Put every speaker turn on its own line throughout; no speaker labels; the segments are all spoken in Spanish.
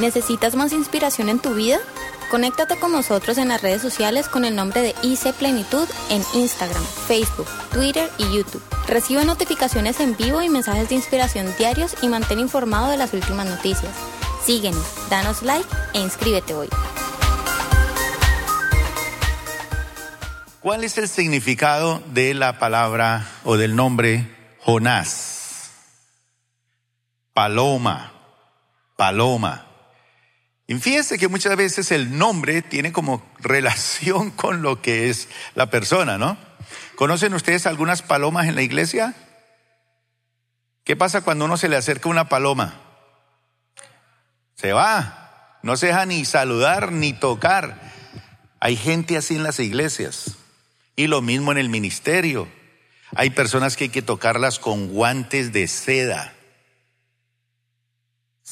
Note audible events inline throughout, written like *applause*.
¿Necesitas más inspiración en tu vida? Conéctate con nosotros en las redes sociales con el nombre de IC Plenitud en Instagram, Facebook, Twitter y YouTube. Recibe notificaciones en vivo y mensajes de inspiración diarios y mantén informado de las últimas noticias. Síguenos, danos like e inscríbete hoy.
¿Cuál es el significado de la palabra o del nombre Jonás? Paloma, paloma. Y fíjense que muchas veces el nombre tiene como relación *laughs* con lo que es la persona, ¿no? ¿Conocen ustedes algunas palomas en la iglesia? ¿Qué pasa cuando uno se le acerca una paloma? Se va, no se deja ni saludar ni tocar. Hay gente así en las iglesias y lo mismo en el ministerio. Hay personas que hay que tocarlas con guantes de seda.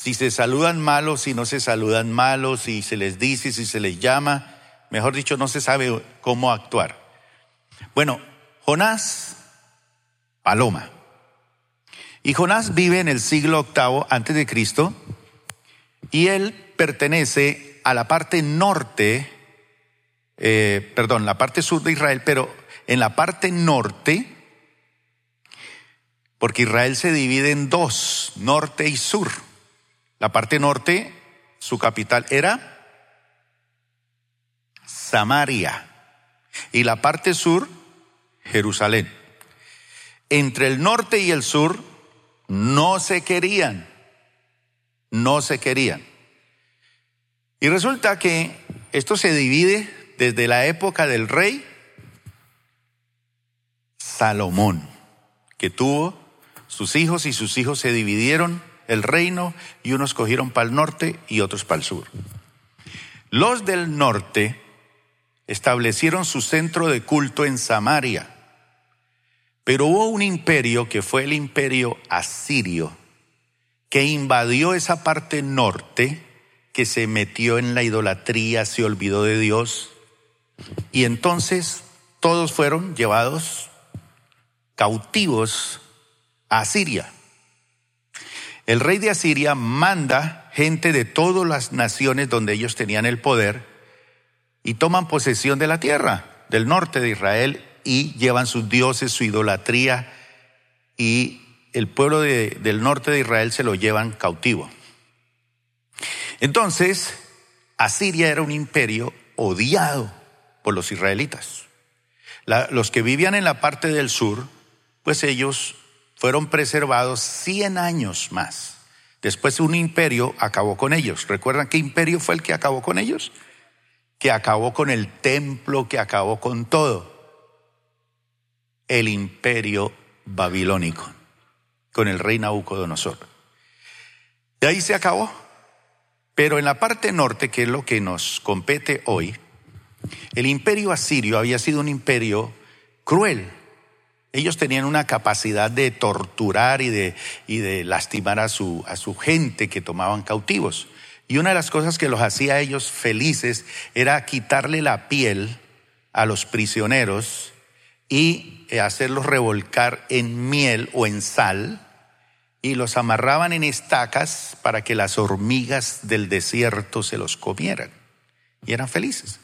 Si se saludan malos, si no se saludan malos, si se les dice, si se les llama, mejor dicho, no se sabe cómo actuar. Bueno, Jonás, paloma. Y Jonás vive en el siglo octavo antes de Cristo y él pertenece a la parte norte, eh, perdón, la parte sur de Israel, pero en la parte norte, porque Israel se divide en dos, norte y sur. La parte norte, su capital era Samaria. Y la parte sur, Jerusalén. Entre el norte y el sur no se querían. No se querían. Y resulta que esto se divide desde la época del rey Salomón, que tuvo sus hijos y sus hijos se dividieron el reino y unos cogieron para el norte y otros para el sur. Los del norte establecieron su centro de culto en Samaria, pero hubo un imperio que fue el imperio asirio, que invadió esa parte norte, que se metió en la idolatría, se olvidó de Dios, y entonces todos fueron llevados cautivos a Asiria. El rey de Asiria manda gente de todas las naciones donde ellos tenían el poder y toman posesión de la tierra del norte de Israel y llevan sus dioses, su idolatría y el pueblo del norte de Israel se lo llevan cautivo. Entonces, Asiria era un imperio odiado por los israelitas. los que vivían en la parte del sur, pues ellos fueron preservados 100 años más. Después un imperio acabó con ellos. ¿Recuerdan qué imperio fue el que acabó con ellos? Que acabó con el templo, que acabó con todo. El imperio babilónico, con el rey Nabucodonosor. De ahí se acabó. Pero en la parte norte, que es lo que nos compete hoy, el imperio asirio había sido un imperio cruel, ellos tenían una capacidad de torturar y de, y de lastimar a su, a su gente que tomaban cautivos. Y una de las cosas que los hacía a ellos felices era quitarle la piel a los prisioneros y eh, hacerlos revolcar en miel o en sal y los amarraban en estacas para que las hormigas del desierto se los comieran. Y eran felices.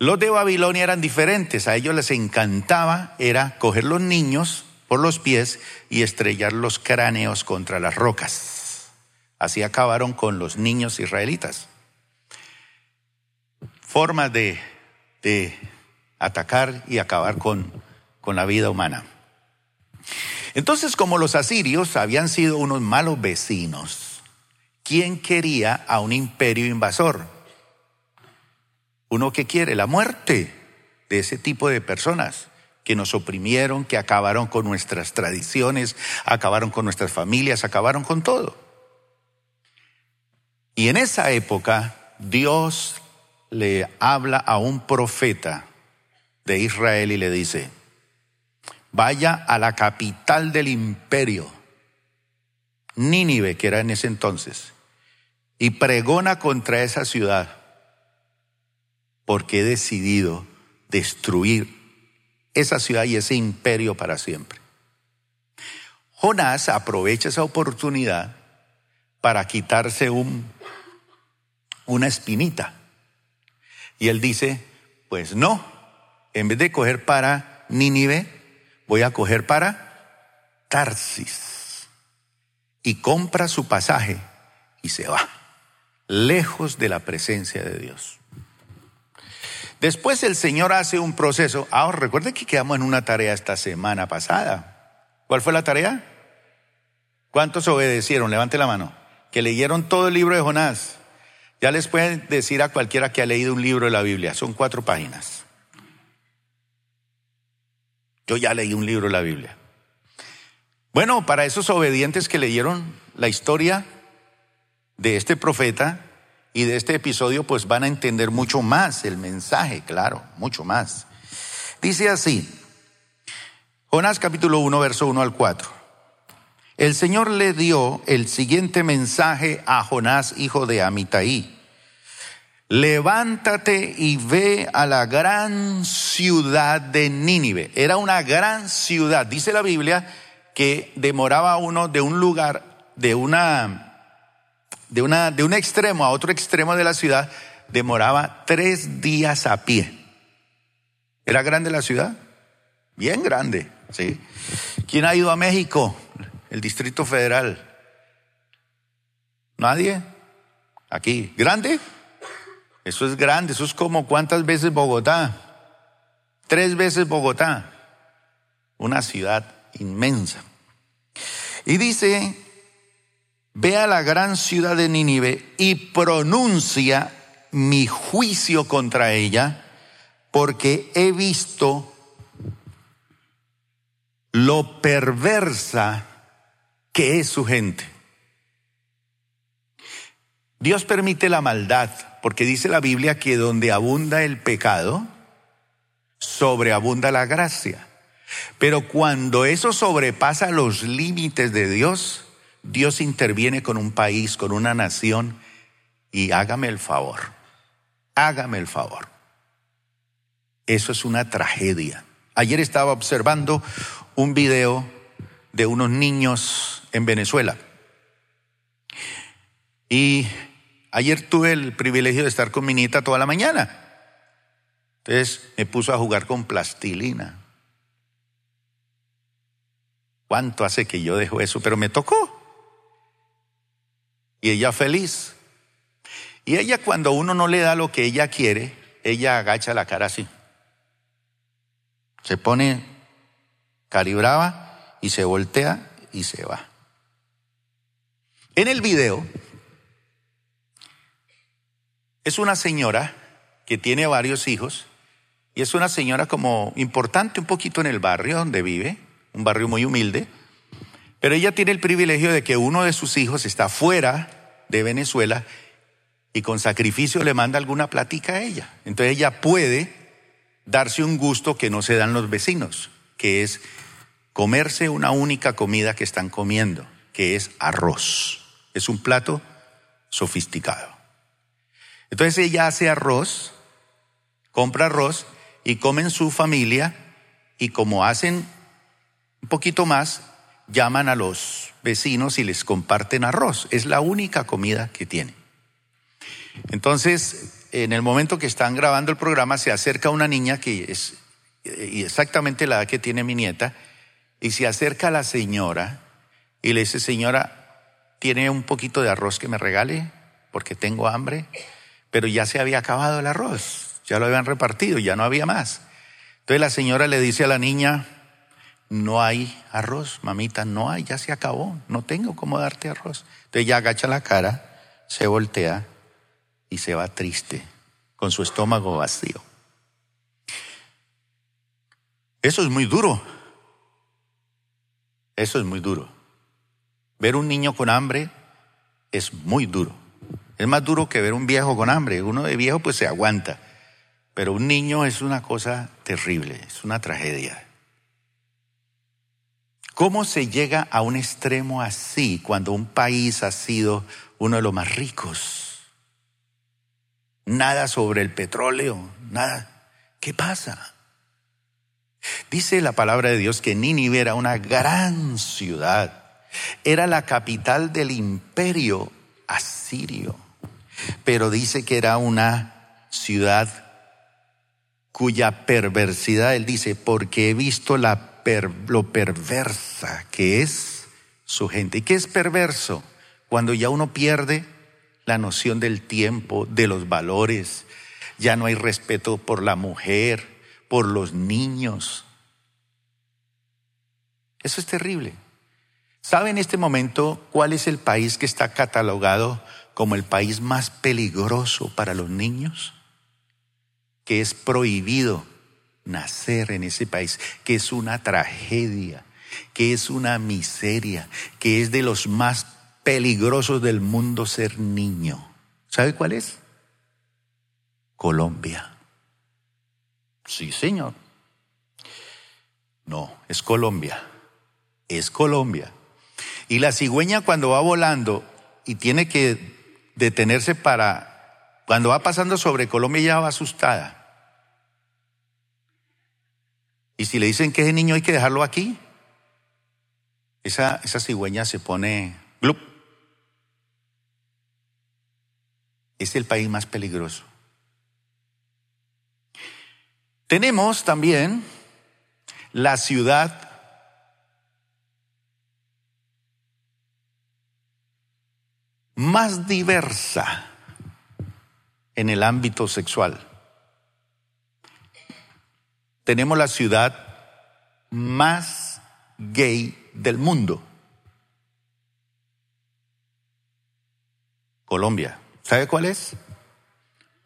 Los de Babilonia eran diferentes, a ellos les encantaba era coger los niños por los pies y estrellar los cráneos contra las rocas. Así acabaron con los niños israelitas. Formas de, de atacar y acabar con, con la vida humana. Entonces, como los asirios habían sido unos malos vecinos, ¿quién quería a un imperio invasor? Uno que quiere la muerte de ese tipo de personas que nos oprimieron, que acabaron con nuestras tradiciones, acabaron con nuestras familias, acabaron con todo. Y en esa época Dios le habla a un profeta de Israel y le dice, vaya a la capital del imperio, Nínive, que era en ese entonces, y pregona contra esa ciudad porque he decidido destruir esa ciudad y ese imperio para siempre. Jonás aprovecha esa oportunidad para quitarse un una espinita. Y él dice, pues no, en vez de coger para Nínive, voy a coger para Tarsis. Y compra su pasaje y se va, lejos de la presencia de Dios. Después el Señor hace un proceso. Ahora recuerden que quedamos en una tarea esta semana pasada. ¿Cuál fue la tarea? ¿Cuántos obedecieron? Levante la mano. Que leyeron todo el libro de Jonás. Ya les pueden decir a cualquiera que ha leído un libro de la Biblia. Son cuatro páginas. Yo ya leí un libro de la Biblia. Bueno, para esos obedientes que leyeron la historia de este profeta y de este episodio, pues van a entender mucho más el mensaje, claro, mucho más. Dice así, Jonás capítulo 1, verso 1 al 4. El Señor le dio el siguiente mensaje a Jonás, hijo de Amitai. Levántate y ve a la gran ciudad de Nínive. Era una gran ciudad. Dice la Biblia que demoraba uno de un lugar, de una, de una, de un extremo a otro extremo de la ciudad, demoraba tres días a pie. ¿Era grande la ciudad? Bien grande, sí. ¿Quién ha ido a México? el Distrito Federal? ¿Nadie? Aquí. ¿Grande? Eso es grande, eso es como cuántas veces Bogotá. Tres veces Bogotá. Una ciudad inmensa. Y dice, ve a la gran ciudad de Nínive y pronuncia mi juicio contra ella, porque he visto lo perversa que es su gente. Dios permite la maldad, porque dice la Biblia que donde abunda el pecado, sobreabunda la gracia. Pero cuando eso sobrepasa los límites de Dios, Dios interviene con un país, con una nación, y hágame el favor, hágame el favor. Eso es una tragedia. Ayer estaba observando un video de unos niños en Venezuela. Y ayer tuve el privilegio de estar con mi nieta toda la mañana. Entonces me puso a jugar con plastilina. ¿Cuánto hace que yo dejo eso? Pero me tocó. Y ella feliz. Y ella cuando uno no le da lo que ella quiere, ella agacha la cara así. Se pone calibraba y se voltea y se va. En el video es una señora que tiene varios hijos y es una señora como importante un poquito en el barrio donde vive, un barrio muy humilde, pero ella tiene el privilegio de que uno de sus hijos está fuera de Venezuela y con sacrificio le manda alguna plática a ella. Entonces ella puede darse un gusto que no se dan los vecinos, que es comerse una única comida que están comiendo, que es arroz. Es un plato sofisticado. Entonces ella hace arroz, compra arroz y comen su familia y como hacen un poquito más, llaman a los vecinos y les comparten arroz. Es la única comida que tiene. Entonces, en el momento que están grabando el programa, se acerca una niña que es exactamente la edad que tiene mi nieta, y se acerca a la señora y le dice, señora, ¿tiene un poquito de arroz que me regale? Porque tengo hambre. Pero ya se había acabado el arroz, ya lo habían repartido, ya no había más. Entonces la señora le dice a la niña, no hay arroz, mamita, no hay, ya se acabó, no tengo cómo darte arroz. Entonces ella agacha la cara, se voltea y se va triste, con su estómago vacío. Eso es muy duro. Eso es muy duro. Ver un niño con hambre es muy duro. Es más duro que ver un viejo con hambre. Uno de viejo pues se aguanta. Pero un niño es una cosa terrible, es una tragedia. ¿Cómo se llega a un extremo así cuando un país ha sido uno de los más ricos? Nada sobre el petróleo, nada. ¿Qué pasa? Dice la palabra de Dios que Nínive era una gran ciudad era la capital del imperio asirio. pero dice que era una ciudad cuya perversidad, él dice, porque he visto la lo perversa que es su gente. ¿Y qué es perverso? Cuando ya uno pierde la noción del tiempo, de los valores, ya no hay respeto por la mujer, por los niños. Eso es terrible. ¿Sabe en este momento cuál es el país que está catalogado como el país más peligroso para los niños? Que es prohibido nacer en ese país, que es una tragedia, que es una miseria, que es de los más peligrosos del mundo ser niño. ¿Sabe cuál es? Colombia. Sí, señor. No, es Colombia. Es Colombia. Y la cigüeña cuando va volando y tiene que detenerse para, cuando va pasando sobre Colombia ya va asustada. Y si le dicen que ese niño hay que dejarlo aquí, esa, esa cigüeña se pone glup. Es el país más peligroso. Tenemos también la ciudad más diversa en el ámbito sexual. Tenemos la ciudad más gay del mundo. Colombia. ¿Sabe cuál es?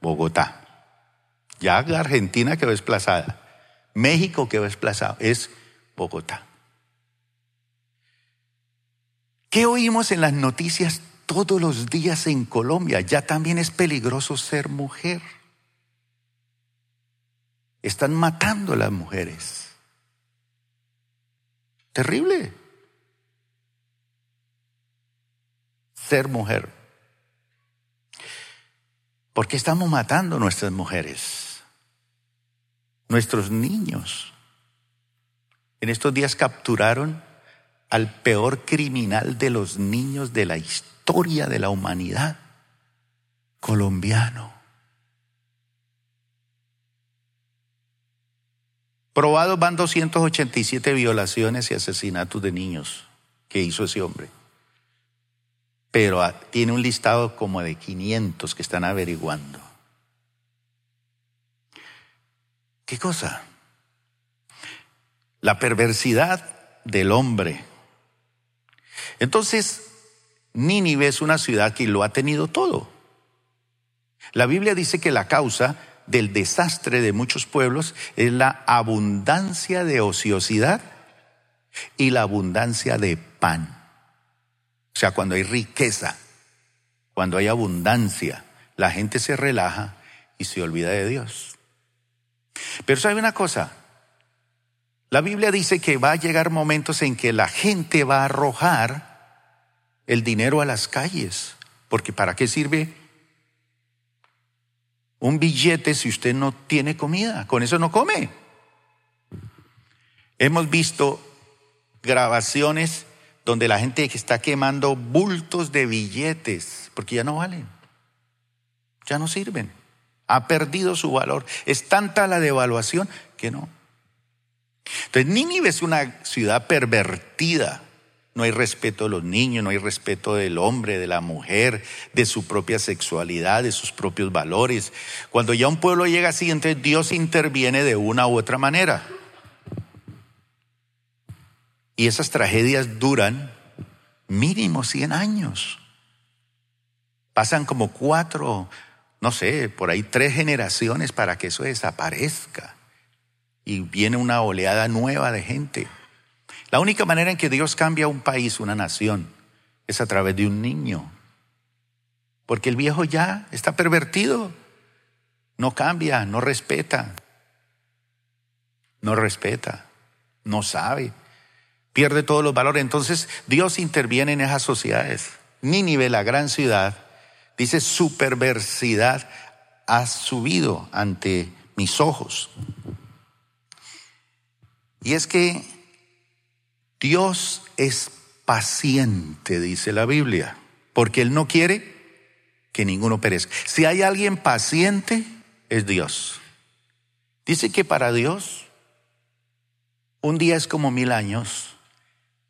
Bogotá. Ya Argentina quedó desplazada. México quedó desplazado. Es Bogotá. ¿Qué oímos en las noticias todos los días en Colombia? Ya también es peligroso ser mujer. Están matando a las mujeres. Terrible. Ser mujer. ¿Por qué estamos matando a nuestras mujeres? nuestros niños. En estos días capturaron al peor criminal de los niños de la historia de la humanidad, colombiano. Probados van 287 violaciones y asesinatos de niños que hizo ese hombre. Pero ah, tiene un listado como de 500 que están averiguando. ¿Qué cosa? La perversidad del hombre. Entonces, Nínive es una ciudad que lo ha tenido todo. La Biblia dice que la causa del desastre de muchos pueblos es la abundancia de ociosidad y la abundancia de pan. O sea, cuando hay riqueza, cuando hay abundancia, la gente se relaja y se olvida de Dios. Pero sabe una cosa, la Biblia dice que va a llegar momentos en que la gente va a arrojar el dinero a las calles, porque ¿para qué sirve un billete si usted no tiene comida? Con eso no come. Hemos visto grabaciones donde la gente está quemando bultos de billetes porque ya no valen, ya no sirven ha perdido su valor. Es tanta la devaluación que no. Entonces, Nínive es una ciudad pervertida. No hay respeto de los niños, no hay respeto del hombre, de la mujer, de su propia sexualidad, de sus propios valores. Cuando ya un pueblo llega así, entonces Dios interviene de una u otra manera. Y esas tragedias duran mínimo 100 años. Pasan como cuatro no sé, por ahí tres generaciones para que eso desaparezca. Y viene una oleada nueva de gente. La única manera en que Dios cambia un país, una nación, es a través de un niño. Porque el viejo ya está pervertido. No cambia, no respeta. No respeta, no sabe. Pierde todos los valores. Entonces Dios interviene en esas sociedades. Nínive, la gran ciudad, Dice, su perversidad ha subido ante mis ojos. Y es que Dios es paciente, dice la Biblia, porque Él no quiere que ninguno perezca. Si hay alguien paciente, es Dios. Dice que para Dios un día es como mil años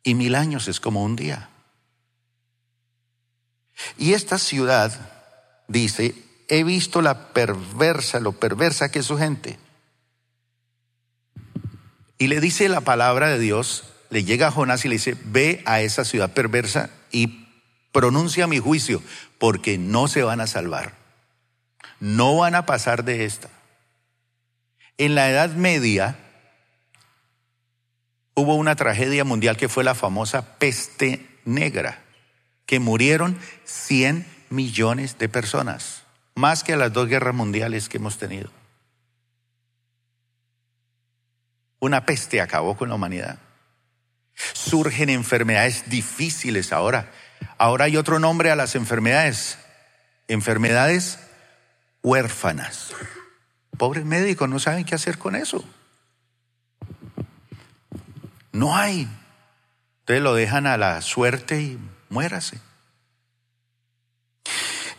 y mil años es como un día. Y esta ciudad, dice, he visto la perversa, lo perversa que es su gente. Y le dice la palabra de Dios, le llega a Jonás y le dice, ve a esa ciudad perversa y pronuncia mi juicio, porque no se van a salvar. No van a pasar de esta. En la Edad Media hubo una tragedia mundial que fue la famosa peste negra, que murieron 100 millones de personas, más que las dos guerras mundiales que hemos tenido. Una peste acabó con la humanidad. Surgen enfermedades difíciles ahora. Ahora hay otro nombre a las enfermedades. Enfermedades huérfanas. Pobres médicos no saben qué hacer con eso. No hay. Entonces lo dejan a la suerte y muérase.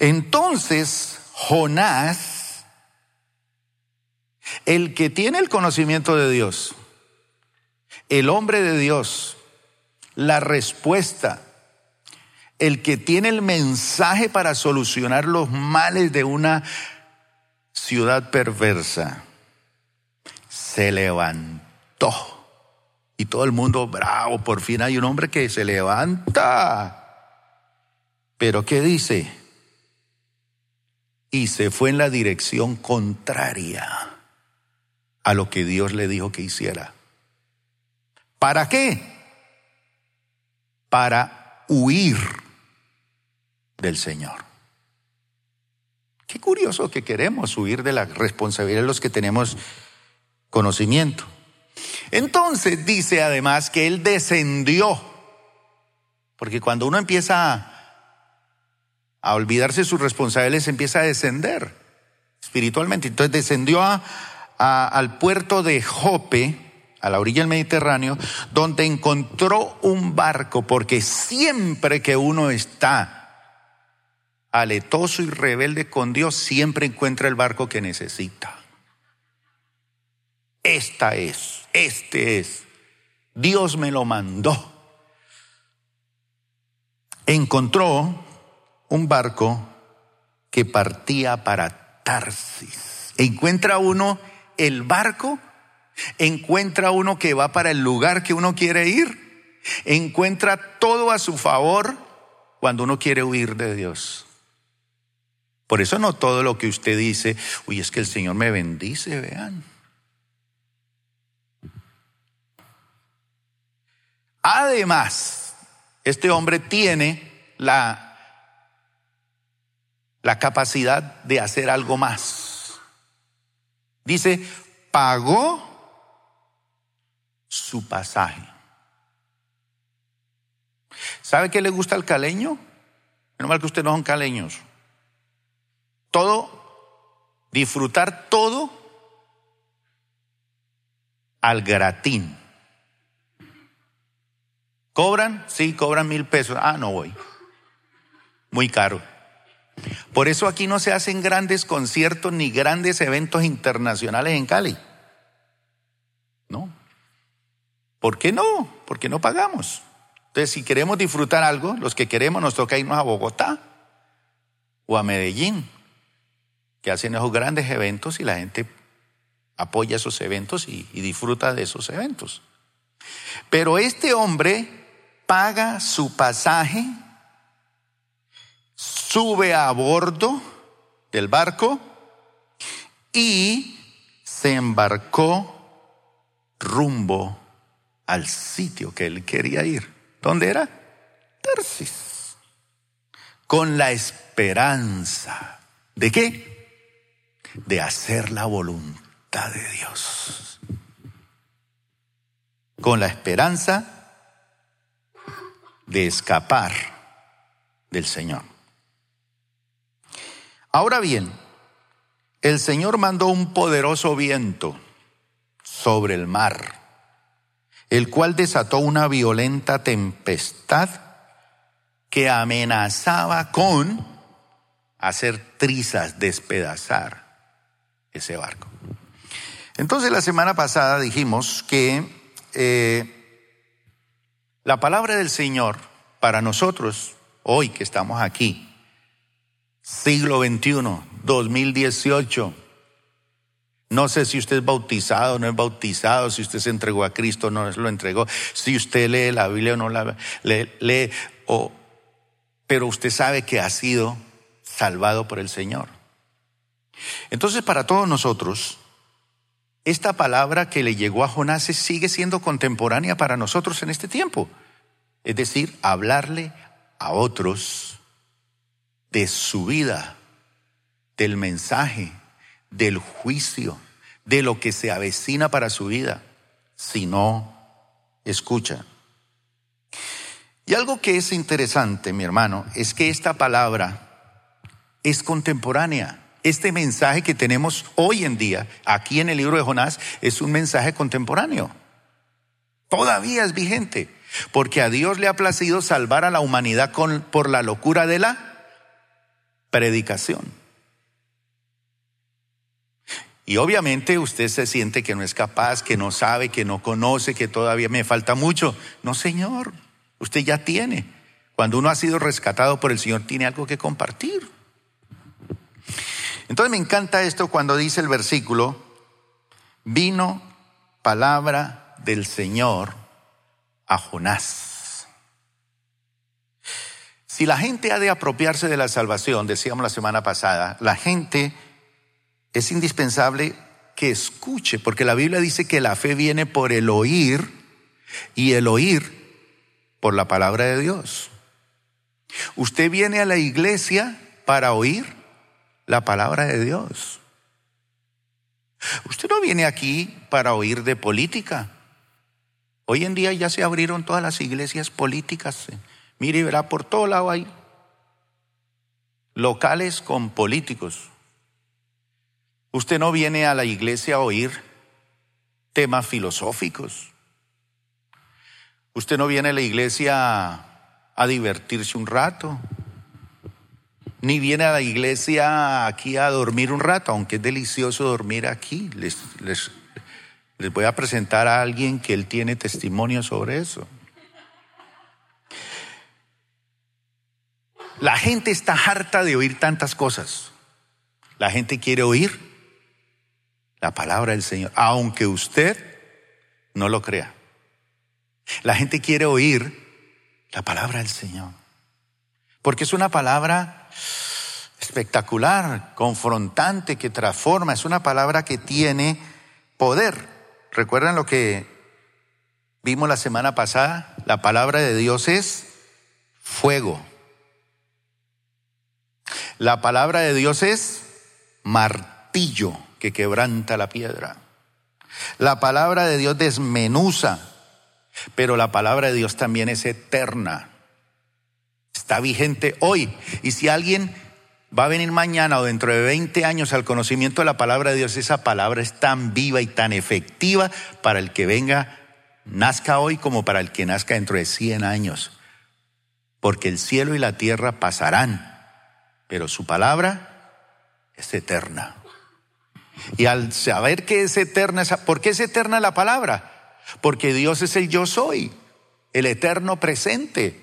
Entonces, Jonás, el que tiene el conocimiento de Dios, el hombre de Dios, la respuesta, el que tiene el mensaje para solucionar los males de una ciudad perversa, se levantó. Y todo el mundo, bravo, por fin hay un hombre que se levanta. Pero ¿qué dice? Y se fue en la dirección contraria a lo que Dios le dijo que hiciera. ¿Para qué? Para huir del Señor. Qué curioso que queremos huir de la responsabilidad de los que tenemos conocimiento. Entonces dice además que Él descendió, porque cuando uno empieza a, olvidarse de sus responsabilidades, empieza a descender espiritualmente. Entonces descendió al puerto de Jope, a la orilla del Mediterráneo, donde encontró un barco, porque siempre que uno está aletoso y rebelde con Dios, siempre encuentra el barco que necesita. Esta es, este es. Dios me lo mandó. Encontró un barco que partía para Tarsis. Encuentra uno el barco, encuentra uno que va para el lugar que uno quiere ir, encuentra todo a su favor cuando uno quiere huir de Dios. Por eso no todo lo que usted dice, uy, es que el Señor me bendice, vean. Además, este hombre tiene la, la capacidad de hacer algo más. Dice, pagó su pasaje. ¿Sabe qué le gusta al caleño? Menos mal que ustedes no son caleños todo, disfrutar todo al gratín. ¿Cobran? Sí, cobran mil pesos. Ah, no voy. Muy caro. Por eso aquí no se hacen grandes conciertos ni grandes eventos internacionales en Cali. ¿No? ¿Por qué no? Porque no pagamos. Entonces, si queremos disfrutar algo, los que queremos nos toca irnos a Bogotá o a Medellín que hacen esos grandes eventos y la gente apoya esos eventos y, disfruta de esos eventos. Pero este hombre paga su pasaje, sube a bordo del barco y se embarcó rumbo al sitio que él quería ir. ¿Dónde era? Tarsis. Con la esperanza. ¿De qué? de hacer la voluntad de Dios. Con la esperanza de escapar del Señor. Ahora bien, el Señor mandó un poderoso viento sobre el mar, el cual desató una violenta tempestad que amenazaba con hacer trizas, despedazar ese barco. Entonces la semana pasada dijimos que eh, la palabra del Señor para nosotros, hoy que estamos aquí, siglo XXI, 2018, no sé si usted es bautizado o no es bautizado, si usted se entregó a Cristo o no lo entregó, si usted lee la Biblia o no la lee, pero usted sabe que ha sido salvado por el Señor. Entonces, para todos nosotros, esta palabra que le llegó a Jonás sigue siendo contemporánea para nosotros en este tiempo. Es decir, hablarle a otros de su vida, del mensaje, del juicio, de lo que se avecina para su vida, si no escucha. Y algo que es interesante, mi hermano, es que esta palabra es contemporánea. Este mensaje que tenemos hoy en día, aquí en el libro de Jonás, es un mensaje contemporáneo. Todavía es vigente, porque a Dios le ha placido salvar a la humanidad con, por la locura de la predicación. Y obviamente usted se siente que no es capaz, que no sabe, que no conoce, que todavía me falta mucho. No, Señor, usted ya tiene. Cuando uno ha sido rescatado por el Señor, tiene algo que compartir. Entonces me encanta esto cuando dice el versículo, vino palabra del Señor a Jonás. Si la gente ha de apropiarse de la salvación, decíamos la semana pasada, la gente es indispensable que escuche, porque la Biblia dice que la fe viene por el oír y el oír por la palabra de Dios. Usted viene a la iglesia para oír la palabra de Dios. Usted no viene aquí para oír de política. Hoy en día ya se abrieron todas las iglesias políticas. Mire, verá, por todo lado hay locales con políticos. Usted no viene a la iglesia a oír temas filosóficos. Usted no viene a la iglesia a, divertirse un rato. Ni viene a la iglesia aquí a dormir un rato, aunque es delicioso dormir aquí. Les, les, les voy a presentar a alguien que él tiene testimonio sobre eso. La gente está harta de oír tantas cosas. La gente quiere oír la palabra del Señor, aunque usted no lo crea. La gente quiere oír la palabra del Señor, porque es una palabra espectacular, confrontante, que transforma, es una palabra que tiene poder. ¿Recuerdan lo que vimos la semana pasada? La palabra de Dios es fuego. La palabra de Dios es martillo que quebranta la piedra. La palabra de Dios desmenuza, pero la palabra de Dios también es eterna. Está vigente hoy. Y si alguien va a venir mañana o dentro de 20 años al conocimiento de la palabra de Dios, esa palabra es tan viva y tan efectiva para el que venga, nazca hoy como para el que nazca dentro de 100 años. Porque el cielo y la tierra pasarán, pero su palabra es eterna. Y al saber que es eterna, ¿por qué es eterna la palabra? Porque Dios es el yo soy, el eterno presente.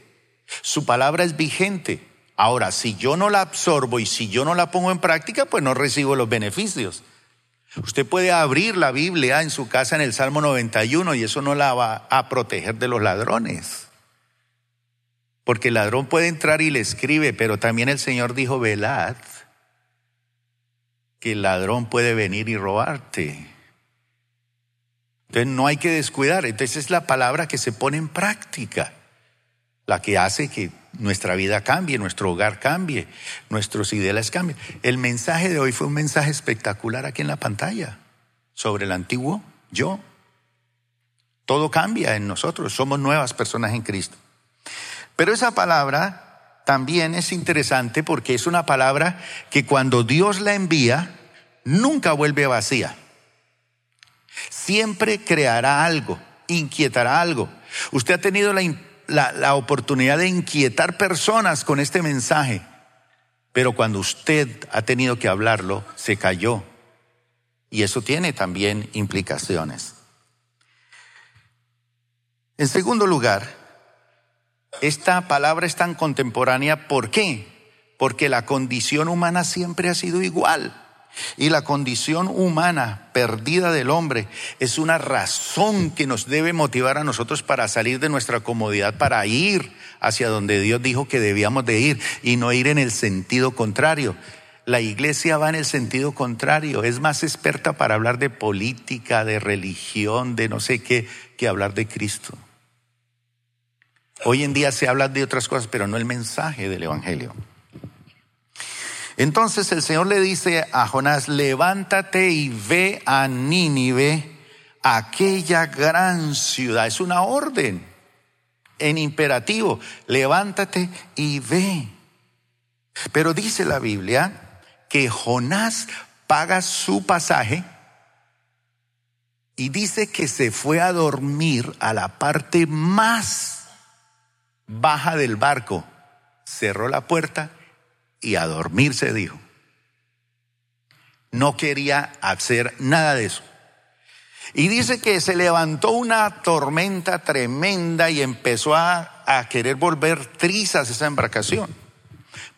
Su palabra es vigente. Ahora, si yo no la absorbo y si yo no la pongo en práctica, pues no recibo los beneficios. Usted puede abrir la Biblia en su casa en el Salmo 91 y eso no la va a proteger de los ladrones. Porque el ladrón puede entrar y le escribe, pero también el Señor dijo, velad que el ladrón puede venir y robarte. Entonces no hay que descuidar. Entonces es la palabra que se pone en práctica, la que hace que nuestra vida cambie, nuestro hogar cambie, nuestros ideales cambien. El mensaje de hoy fue un mensaje espectacular aquí en la pantalla sobre el antiguo yo. Todo cambia en nosotros, somos nuevas personas en Cristo. Pero esa palabra también es interesante porque es una palabra que cuando Dios la envía, nunca vuelve vacía. Siempre creará algo, inquietará algo. Usted ha tenido la, la, oportunidad de inquietar personas con este mensaje. Pero cuando usted ha tenido que hablarlo, se cayó. Y eso tiene también implicaciones. En segundo lugar, esta palabra es tan contemporánea, ¿por qué? Porque la condición humana siempre ha sido igual. Y la condición humana perdida del hombre es una razón que nos debe motivar a nosotros para salir de nuestra comodidad, para ir hacia donde Dios dijo que debíamos de ir y no ir en el sentido contrario. La iglesia va en el sentido contrario, es más experta para hablar de política, de religión, de no sé qué, que hablar de Cristo. Hoy en día se habla de otras cosas, pero no el mensaje del Evangelio. Entonces el Señor le dice a Jonás, levántate y ve a Nínive, aquella gran ciudad. Es una orden en imperativo, levántate y ve. Pero dice la Biblia que Jonás paga su pasaje y dice que se fue a dormir a la parte más baja del barco, cerró la puerta y a dormir se dijo. No quería hacer nada de eso. Y dice que se levantó una tormenta tremenda y empezó a, a, querer volver trizas esa embarcación.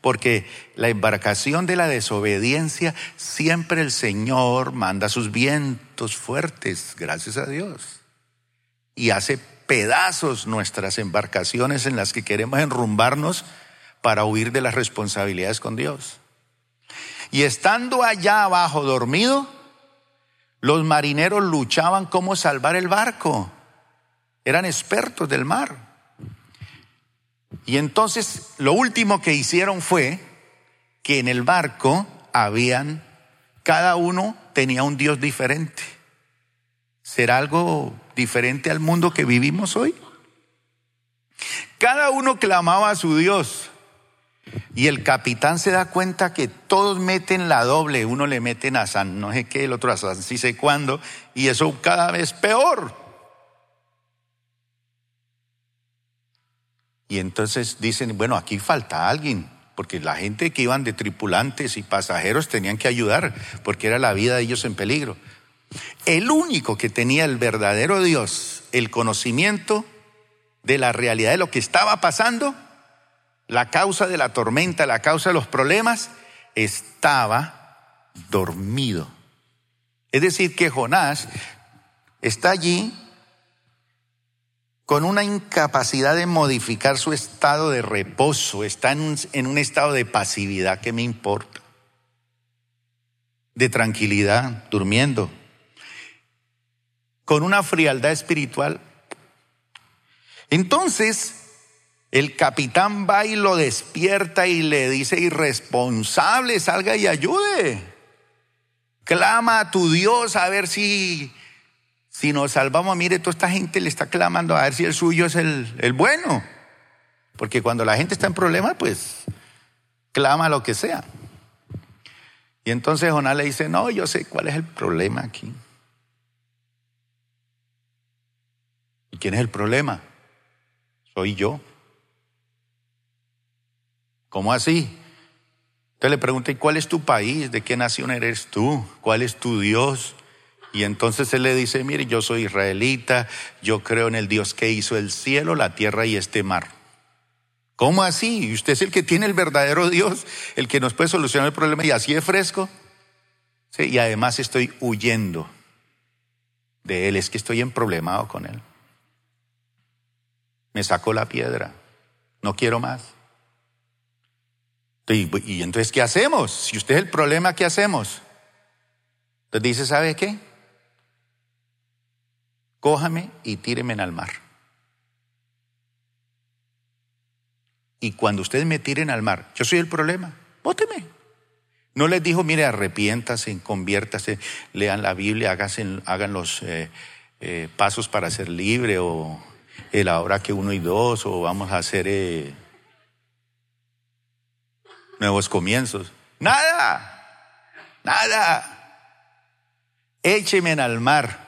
Porque la embarcación de la desobediencia, siempre el Señor manda sus vientos fuertes, gracias a Dios. Y hace pedazos nuestras embarcaciones en las que queremos enrumbarnos para huir de las responsabilidades con Dios. Y estando allá abajo dormido, los marineros luchaban cómo salvar el barco. Eran expertos del mar. Y entonces lo último que hicieron fue que en el barco habían, cada uno tenía un Dios diferente. ¿Será algo diferente al mundo que vivimos hoy? Cada uno clamaba a su Dios. Y el capitán se da cuenta que todos meten la doble, uno le meten a San no sé qué, el otro a San sí sé cuándo, y eso cada vez peor. Y entonces dicen, bueno, aquí falta alguien, porque la gente que iban de tripulantes y pasajeros tenían que ayudar, porque era la vida de ellos en peligro. El único que tenía el verdadero Dios, el conocimiento de la realidad de lo que estaba pasando, la causa de la tormenta, la causa de los problemas, estaba dormido. Es decir, que Jonás está allí con una incapacidad de modificar su estado de reposo, está en un, en un estado de pasividad que me importa, de tranquilidad, durmiendo, con una frialdad espiritual. Entonces, el capitán va y lo despierta y le dice, irresponsable, salga y ayude. Clama a tu Dios a ver si, si nos salvamos. Mire, toda esta gente le está clamando a ver si el suyo es el, el bueno. Porque cuando la gente está en problemas, pues clama lo que sea. Y entonces Jonás le dice, no, yo sé cuál es el problema aquí. Quién es el problema? Soy yo. ¿Cómo así? Entonces le pregunta, ¿y cuál es tu país? ¿De qué nación eres tú? ¿Cuál es tu Dios? Y entonces él le dice, mire, yo soy israelita, yo creo en el Dios que hizo el cielo, la tierra y este mar. ¿Cómo así? ¿Y usted es el que tiene el verdadero Dios, el que nos puede solucionar el problema y así es fresco? Y además estoy huyendo de él, es que estoy en problemado con él. Me sacó la piedra, no quiero más. Y, entonces, ¿qué hacemos? Si usted es el problema, ¿qué hacemos? Entonces dice, ¿sabe qué? Cójame y tíreme en el mar. Y cuando ustedes me tiren al mar, yo soy el problema, bóteme. No les dijo, mire, arrepiéntase, conviértase, lean la Biblia, hagan los eh, eh, pasos para ser libre o el ahora que uno y dos o vamos a hacer... Eh, nuevos comienzos. Nada, nada. Écheme al mar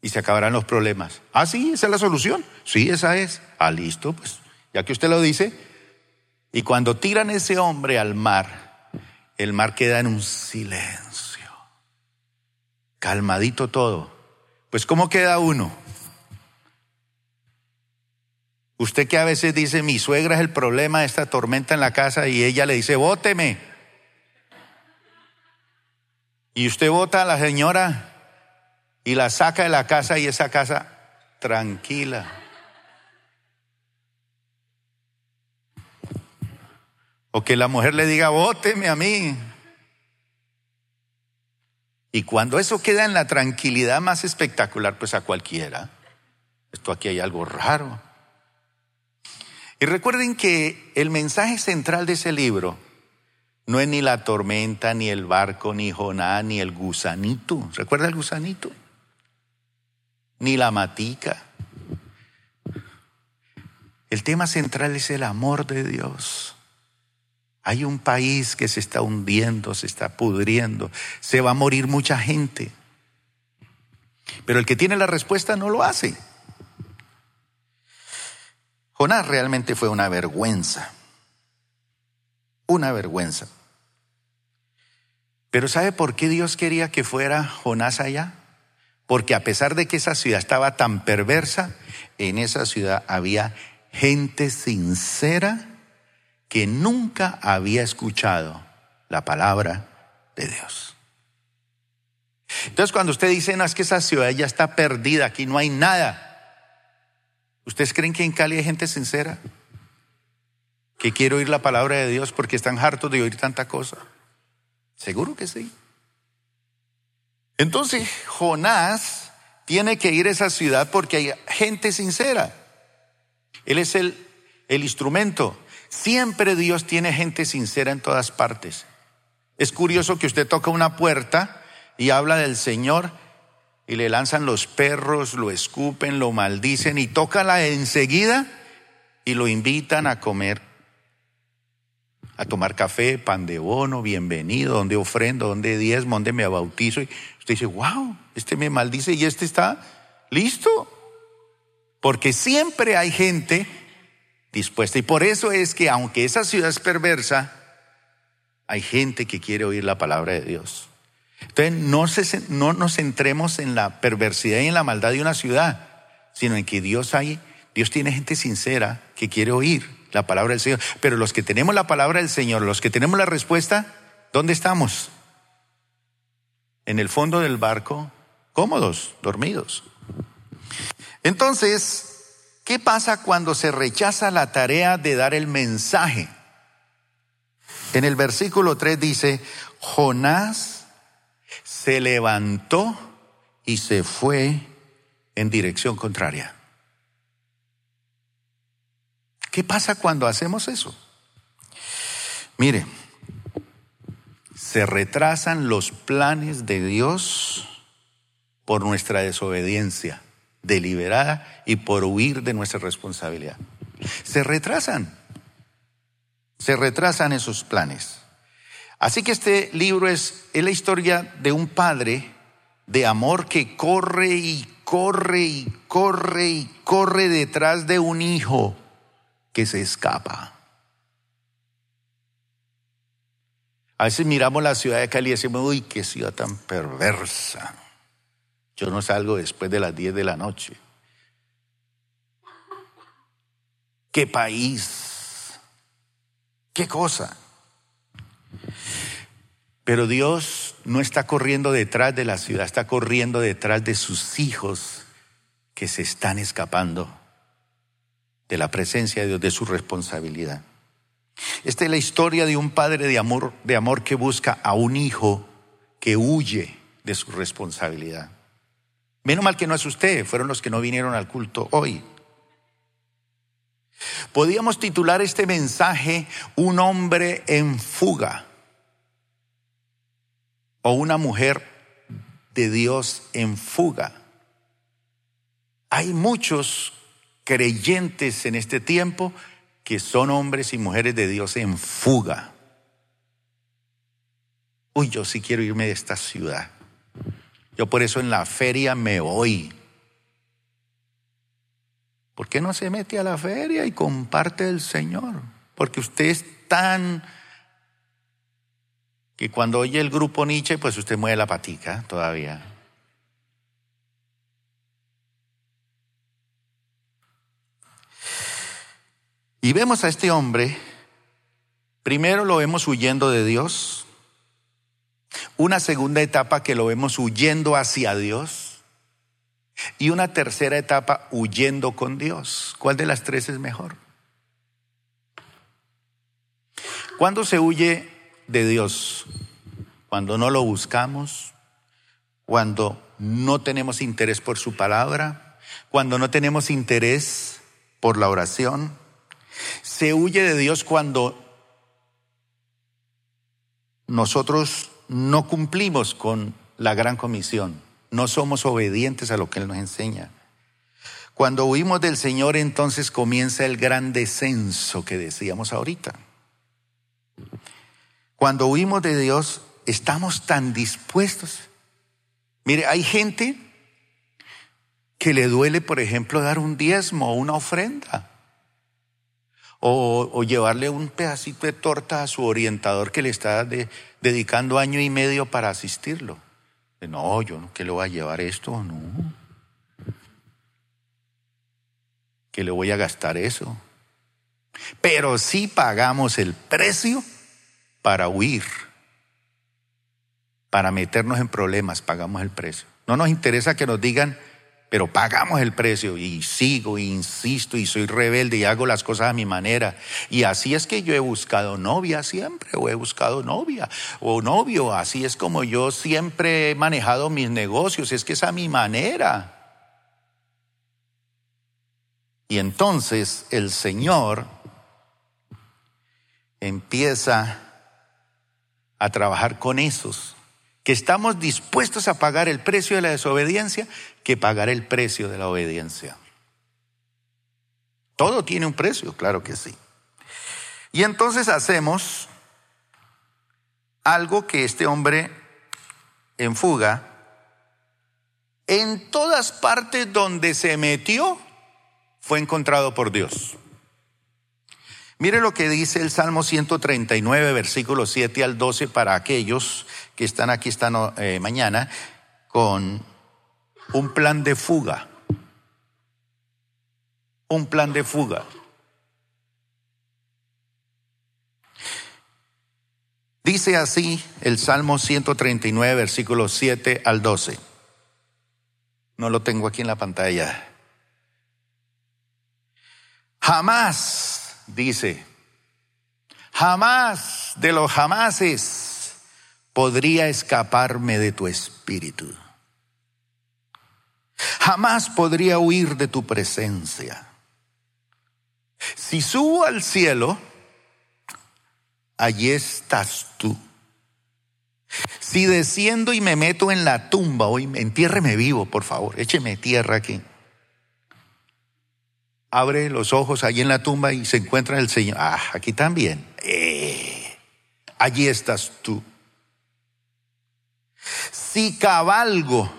y se acabarán los problemas. Ah, sí, esa es la solución. Sí, esa es. Ah, listo, pues ya que usted lo dice, Y cuando tiran ese hombre al mar, el mar queda en un silencio. Calmadito todo. Pues ¿cómo queda uno? Usted que a veces dice, mi suegra es el problema de esta tormenta en la casa y ella le dice, bóteme. Y usted vota a la señora y la saca de la casa y esa casa tranquila. O que la mujer le diga, bóteme a mí. Y cuando eso queda en la tranquilidad más espectacular, pues a cualquiera, esto aquí hay algo raro. Y recuerden que el mensaje central de ese libro no es ni la tormenta, ni el barco, ni Jonás, ni el gusanito. ¿Recuerda el gusanito? Ni la matica. El tema central es el amor de Dios. Hay un país que se está hundiendo, se está pudriendo, se va a morir mucha gente. Pero el que tiene la respuesta no lo hace. Jonás realmente fue una vergüenza. Una vergüenza. Pero ¿sabe por qué Dios quería que fuera Jonás allá? Porque a pesar de que esa ciudad estaba tan perversa, en esa ciudad había gente sincera que nunca había escuchado la palabra de Dios. Entonces cuando usted dice, no, es que esa ciudad ya está perdida, aquí no hay nada, ¿Ustedes creen que en Cali hay gente sincera? Que quiere oír la palabra de Dios porque están hartos de oír tanta cosa. Seguro que sí. Entonces, Jonás tiene que ir a esa ciudad porque hay gente sincera. Él es el, el instrumento. Siempre Dios tiene gente sincera en todas partes. Es curioso que usted toca una puerta y habla del Señor y le lanzan los perros, lo escupen, lo maldicen y tócala enseguida y lo invitan a comer, a tomar café, pan de bono, bienvenido, donde ofrendo, donde diezmo, donde me bautizo. Y usted dice, wow, este me maldice y este está listo. Porque siempre hay gente dispuesta. Y por eso es que aunque esa ciudad es perversa, hay gente que quiere oír la palabra de Dios. Entonces, no, no nos centremos en la perversidad y en la maldad de una ciudad, sino en que Dios hay, Dios tiene gente sincera que quiere oír la palabra del Señor. Pero los que tenemos la palabra del Señor, los que tenemos la respuesta, ¿dónde estamos? En el fondo del barco, cómodos, dormidos. Entonces, ¿qué pasa cuando se rechaza la tarea de dar el mensaje? En el versículo 3 dice, Jonás se levantó y se fue en dirección contraria. ¿Qué pasa cuando hacemos eso? Mire, se retrasan los planes de Dios por nuestra desobediencia deliberada y por huir de nuestra responsabilidad. Se retrasan, se retrasan esos planes. Así que este libro es, la historia de un padre de amor que corre y corre y corre y corre detrás de un hijo que se escapa. A veces miramos la ciudad de Cali y decimos, uy, qué ciudad tan perversa. Yo no salgo después de las 10 de la noche. ¿Qué país? ¿Qué cosa? Pero Dios no está corriendo detrás de la ciudad, está corriendo detrás de sus hijos que se están escapando de la presencia de Dios, de su responsabilidad. Esta es la historia de un padre de amor, de amor que busca a un hijo que huye de su responsabilidad. Menos mal que no es usted, fueron los que no vinieron al culto hoy. Podíamos titular este mensaje Un hombre en fuga o una mujer de Dios en fuga. Hay muchos creyentes en este tiempo que son hombres y mujeres de Dios en fuga. Uy, yo sí quiero irme de esta ciudad. Yo por eso en la feria me voy. ¿Por qué no se mete a la feria y comparte el Señor? porque usted es tan que cuando oye el grupo Nietzsche, pues usted mueve la patica todavía. Y vemos a este hombre, primero lo vemos huyendo de Dios, una segunda etapa que lo vemos huyendo hacia Dios y una tercera etapa huyendo con Dios. ¿Cuál de las tres es mejor? ¿Cuándo se huye de Dios? Cuando no lo buscamos, cuando no tenemos interés por su palabra, cuando no tenemos interés por la oración. Se huye de Dios cuando nosotros no cumplimos con la gran comisión, no somos obedientes a lo que Él nos enseña. Cuando huimos del Señor, entonces comienza el gran descenso que decíamos ahorita. Cuando huimos de Dios, estamos tan dispuestos. Mire, hay gente que le duele, por ejemplo, dar un diezmo o una ofrenda. O, llevarle un pedacito de torta a su orientador que le está dedicando año y medio para asistirlo. No, yo no, que le voy a llevar esto, no. Que le voy a gastar eso. Pero sí pagamos el precio para huir, para meternos en problemas, pagamos el precio. No nos interesa que nos digan, pero pagamos el precio y sigo, e insisto, y soy rebelde y hago las cosas a mi manera. Y así es que yo he buscado novia siempre, o he buscado novia, o novio, así es como yo siempre he manejado mis negocios, es que es a mi manera. Y entonces el Señor empieza a trabajar con esos que estamos dispuestos a pagar el precio de la desobediencia que pagar el precio de la obediencia. Todo tiene un precio, claro que sí. Y entonces hacemos algo que este hombre en fuga, en todas partes donde se metió, fue encontrado por Dios. Mire lo que dice el Salmo 139, versículos 7 al 12 para aquellos que están aquí esta eh, mañana con un plan de fuga. Un plan de fuga. Dice así el Salmo 139, versículos 7 al 12. No lo tengo aquí en la pantalla. Jamás dice, jamás de los jamases podría escaparme de tu espíritu. Jamás podría huir de tu presencia. Si subo al cielo, allí estás tú. Si desciendo y me meto en la tumba, hoy entiérreme vivo, por favor, écheme tierra aquí abre los ojos allí en la tumba y se encuentra el Señor. Ah, aquí también. Eh, allí estás tú. Si cabalgo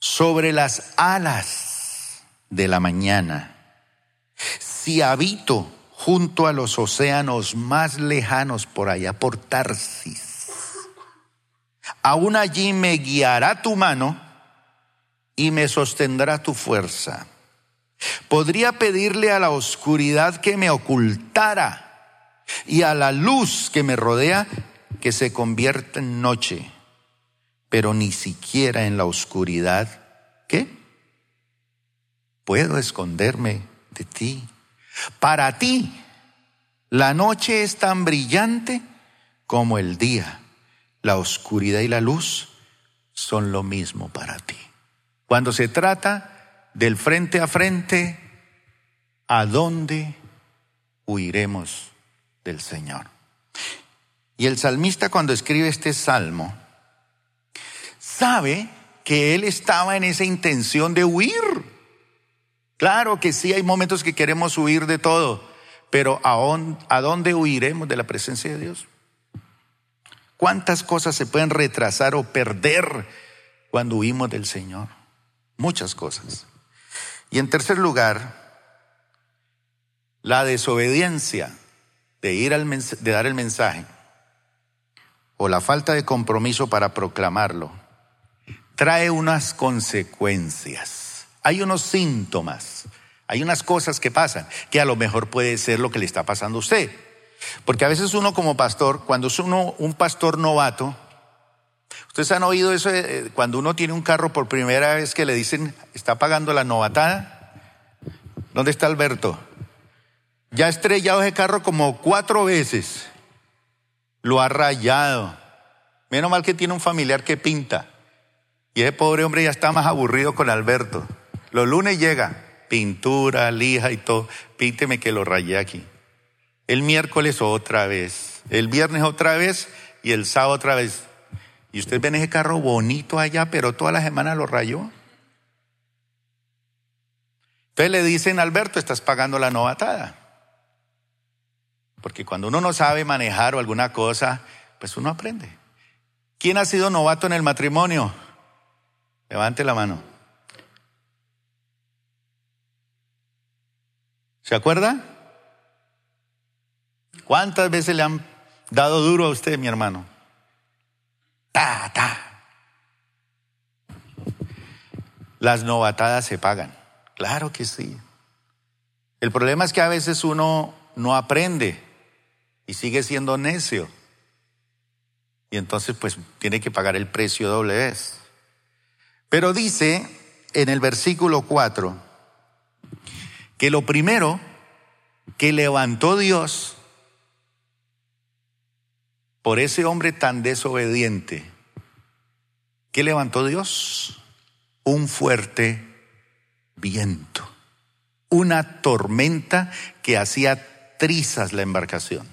sobre las alas de la mañana, si habito junto a los océanos más lejanos por allá, por Tarsis, aún allí me guiará tu mano y me sostendrá tu fuerza Podría pedirle a la oscuridad que me ocultara y a la luz que me rodea que se convierta en noche, pero ni siquiera en la oscuridad, ¿qué? Puedo esconderme de ti. Para ti, la noche es tan brillante como el día. La oscuridad y la luz son lo mismo para ti. Cuando se trata del frente a frente, ¿a dónde huiremos del Señor? Y el salmista cuando escribe este salmo, sabe que él estaba en esa intención de huir. Claro que sí, hay momentos que queremos huir de todo, pero ¿a dónde huiremos de la presencia de Dios? ¿Cuántas cosas se pueden retrasar o perder cuando huimos del Señor? Muchas cosas. Y en tercer lugar, La desobediencia de ir al de dar el mensaje o la falta de compromiso para proclamarlo trae unas consecuencias. Hay unos síntomas, hay unas cosas que pasan que a lo mejor puede ser lo que le está pasando a usted. Porque a veces uno como pastor, cuando es uno un pastor novato, ustedes han oído eso cuando uno tiene un carro por primera vez que le dicen, está pagando la novatada. ¿Dónde está Alberto? Ya ha estrellado ese carro como cuatro veces. Lo ha rayado. Menos mal que tiene un familiar que pinta. Y ese pobre hombre ya está más aburrido con Alberto. Los lunes llega, pintura, lija y todo. Pínteme que lo rayé aquí. El miércoles otra vez. El viernes otra vez y el sábado otra vez. Y usted ven ese carro bonito allá, pero toda la semana lo rayó. Entonces le dicen, Alberto, estás pagando la novatada. Porque cuando uno no sabe manejar o alguna cosa, pues uno aprende. ¿Quién ha sido novato en el matrimonio? Levante la mano. ¿Se acuerda? ¿Cuántas veces le han dado duro a usted, mi hermano? Ta, ta. Las novatadas se pagan. Claro que sí. El problema es que a veces uno no aprende y sigue siendo necio. Y entonces pues tiene que pagar el precio doble vez. Pero dice en el versículo 4 que lo primero que levantó Dios por ese hombre tan desobediente, ¿qué levantó Dios? Un fuerte viento, una tormenta que hacía trizas la embarcación.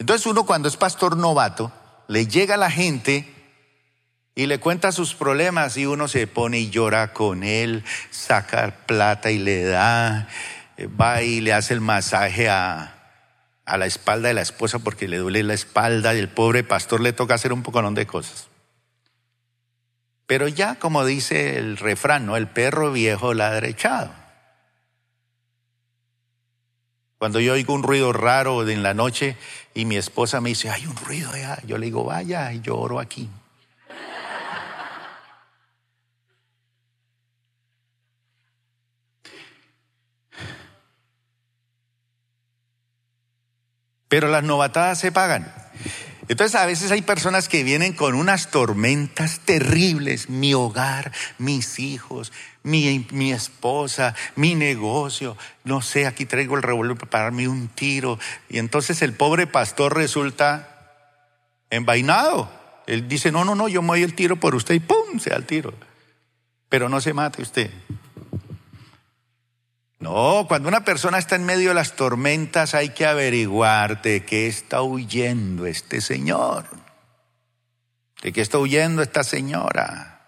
Entonces uno cuando es pastor novato, le llega a la gente y le cuenta sus problemas y uno se pone y llora con él, saca plata y le da, eh, va y le hace el masaje a, a la espalda de la esposa porque le duele la espalda y el pobre pastor le toca hacer un poco de cosas. Pero ya como dice el refrán, ¿no? El perro viejo ladra echado. Cuando yo oigo un ruido raro en la noche y mi esposa me dice, hay un ruido allá, yo le digo, vaya, y yo oro aquí. Pero las novatadas se pagan. Entonces a veces hay personas que vienen con unas tormentas terribles, mi hogar, mis hijos, mi, mi, esposa, mi negocio, no sé, aquí traigo el revólver para pararme un tiro. Y entonces el pobre pastor resulta envainado. Él dice, no, no, no, yo me doy el tiro por usted y ¡pum! se da el tiro. Pero no se mate usted. No, cuando una persona está en medio de las tormentas hay que averiguar de qué está huyendo este señor. ¿De qué está huyendo esta señora?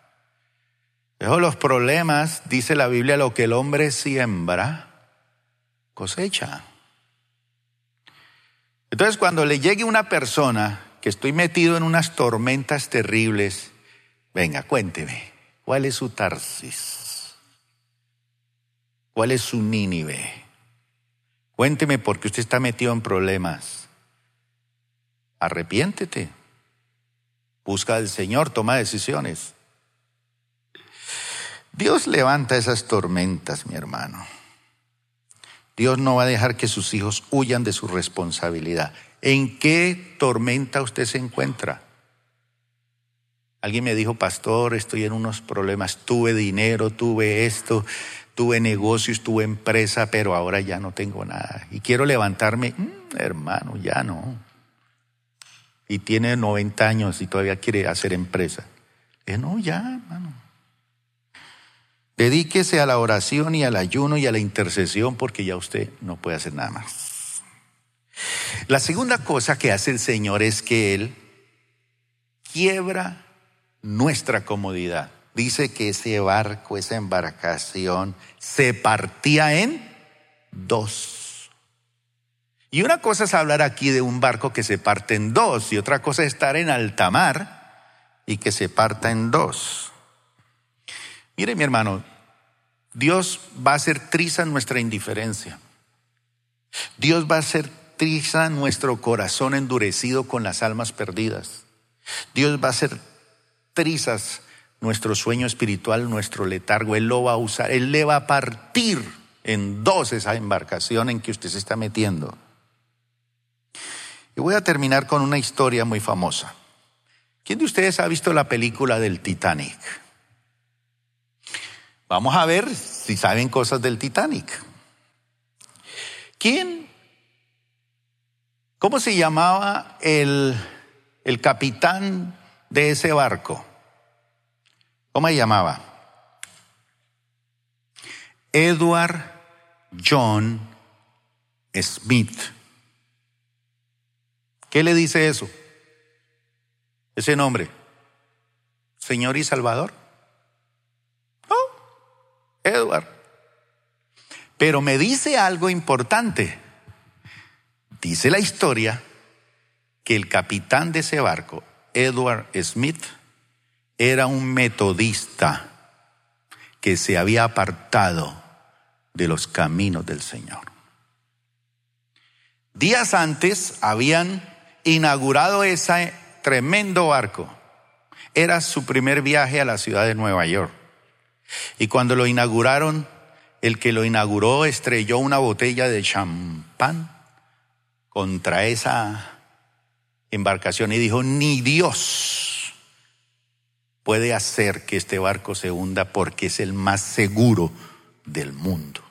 Dejo los problemas, dice la Biblia, lo que el hombre siembra, cosecha. Entonces, cuando le llegue una persona que estoy metido en unas tormentas terribles, venga, cuénteme, ¿cuál es su Tarsis? ¿Cuál es su Nínive? Cuénteme por qué usted está metido en problemas. Arrepiéntete. Busca al Señor, toma decisiones. Dios levanta esas tormentas, mi hermano. Dios no va a dejar que sus hijos huyan de su responsabilidad. ¿En qué tormenta usted se encuentra? Alguien me dijo, pastor, estoy en unos problemas, tuve dinero, tuve esto, tuve negocios, tuve empresa, pero ahora ya no tengo nada. Y quiero levantarme, mm, hermano, ya no. Y tiene 90 años y todavía quiere hacer empresa. Eh, no, ya, hermano. Dedíquese a la oración y al ayuno y a la intercesión porque ya usted no puede hacer nada más. La segunda cosa que hace el Señor es que Él quiebra nuestra comodidad dice que ese barco, esa embarcación, se partía en dos. Y una cosa es hablar aquí de un barco que se parte en dos y otra cosa es estar en alta mar y que se parta en dos. Mire mi hermano, Dios va a hacer triza nuestra indiferencia. Dios va a hacer triza nuestro corazón endurecido con las almas perdidas. Dios va a hacer trizas nuestro sueño espiritual, nuestro letargo. Él lo va a usar, Él le va a partir en dos esa embarcación en que usted se está metiendo. Y voy a terminar con una historia muy famosa. ¿Quién de ustedes ha visto la película del Titanic? Vamos a ver si saben cosas del Titanic. ¿Quién? ¿Cómo se llamaba el, el capitán de ese barco? ¿Cómo se llamaba? Edward John Smith. ¿Qué le dice eso? Ese nombre. Señor y Salvador. Oh, Edward. Pero me dice algo importante. Dice la historia que el capitán de ese barco, Edward Smith, era un metodista que se había apartado de los caminos del Señor. Días antes habían inaugurado ese tremendo barco. Era su primer viaje a la ciudad de Nueva York. Y cuando lo inauguraron, el que lo inauguró estrelló una botella de champán contra esa embarcación y dijo, ni Dios puede hacer que este barco se hunda porque es el más seguro del mundo.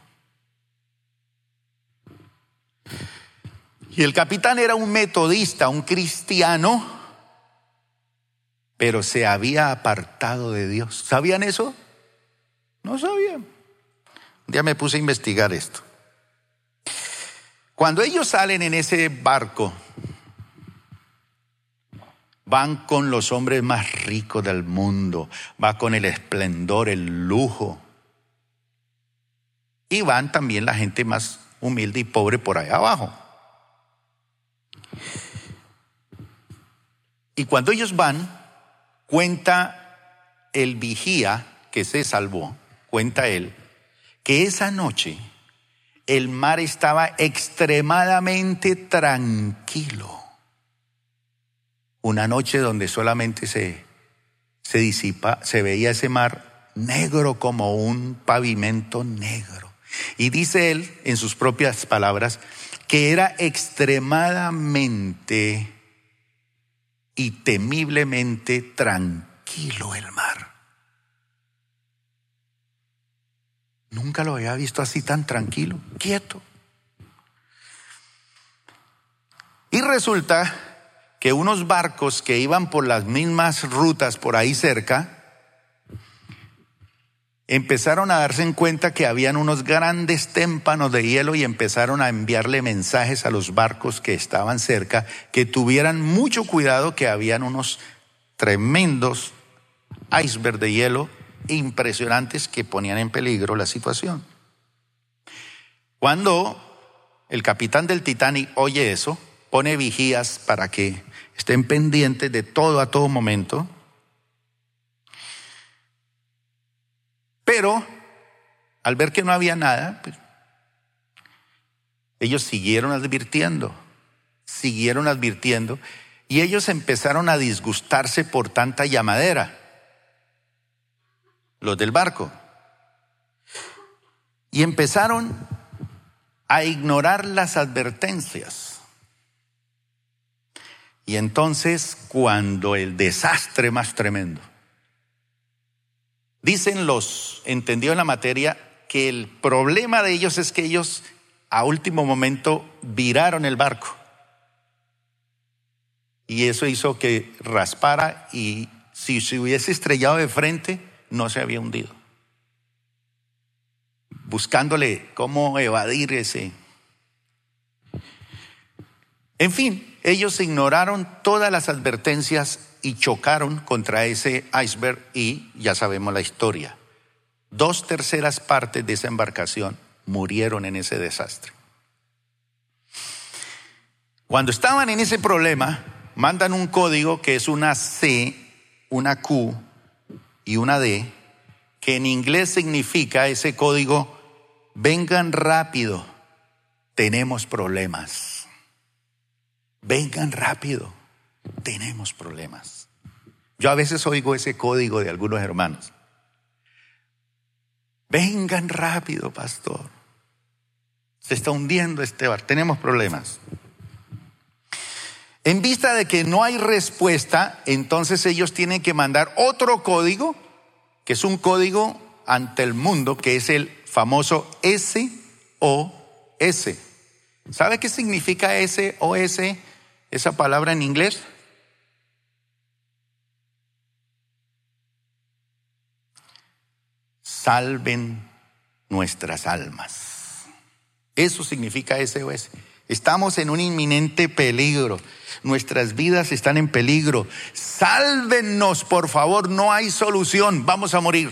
Y el capitán era un metodista, un cristiano, pero se había apartado de Dios. ¿Sabían eso? No sabían. Un día me puse a investigar esto. Cuando ellos salen en ese barco, van con los hombres más ricos del mundo, va con el esplendor, el lujo. Y van también la gente más humilde y pobre por allá abajo. Y cuando ellos van, cuenta el vigía que se salvó, cuenta él, que esa noche el mar estaba extremadamente tranquilo. Una noche donde solamente se, se disipa, se veía ese mar negro como un pavimento negro. Y dice él, en sus propias palabras, que era extremadamente y temiblemente tranquilo el mar. Nunca lo había visto así tan tranquilo, quieto. Y resulta que unos barcos que iban por las mismas rutas por ahí cerca, empezaron a darse en cuenta que habían unos grandes témpanos de hielo y empezaron a enviarle mensajes a los barcos que estaban cerca que tuvieran mucho cuidado que habían unos tremendos icebergs de hielo impresionantes que ponían en peligro la situación. Cuando el capitán del Titanic oye eso, pone vigías para que estén pendientes de todo a todo momento Pero al ver que no había nada, pues, ellos siguieron advirtiendo, siguieron advirtiendo, y ellos empezaron a disgustarse por tanta llamadera, los del barco. Y empezaron a ignorar las advertencias. Y entonces cuando el desastre más tremendo Dicen los entendidos en la materia que el problema de ellos es que ellos a último momento viraron el barco. Y eso hizo que raspara y si se hubiese estrellado de frente, no se había hundido. Buscándole cómo evadir ese. En fin, ellos ignoraron todas las advertencias y chocaron contra ese iceberg y ya sabemos la historia. Dos terceras partes de esa embarcación murieron en ese desastre. Cuando estaban en ese problema, mandan un código que es una C, una Q y una D, que en inglés significa ese código, vengan rápido, tenemos problemas. Vengan rápido, tenemos problemas. Yo a veces oigo ese código de algunos hermanos. Vengan rápido, pastor. Se está hundiendo este bar, tenemos problemas. En vista de que no hay respuesta, entonces ellos tienen que mandar otro código, que es un código ante el mundo, que es el famoso SOS. ¿Sabe qué significa SOS, esa palabra en inglés? Salven nuestras almas. Eso significa SOS. Estamos en un inminente peligro. Nuestras vidas están en peligro. Sálvenos, por favor. No hay solución. Vamos a morir.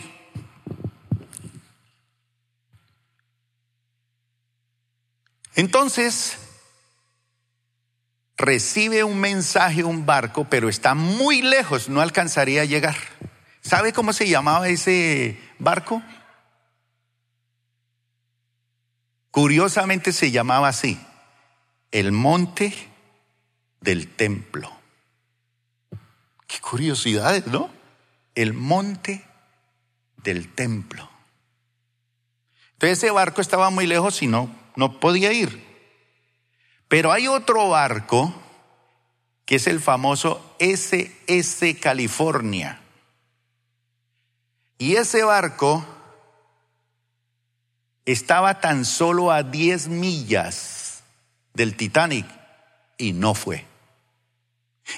Entonces, recibe un mensaje un barco, pero está muy lejos, no alcanzaría a llegar. ¿Sabe cómo se llamaba ese barco? Curiosamente se llamaba así, el monte del templo. Qué curiosidades, ¿no? El monte del templo. Entonces ese barco estaba muy lejos y no, no podía ir. Pero hay otro barco que es el famoso SS California. Y ese barco estaba tan solo a 10 millas del Titanic y no fue.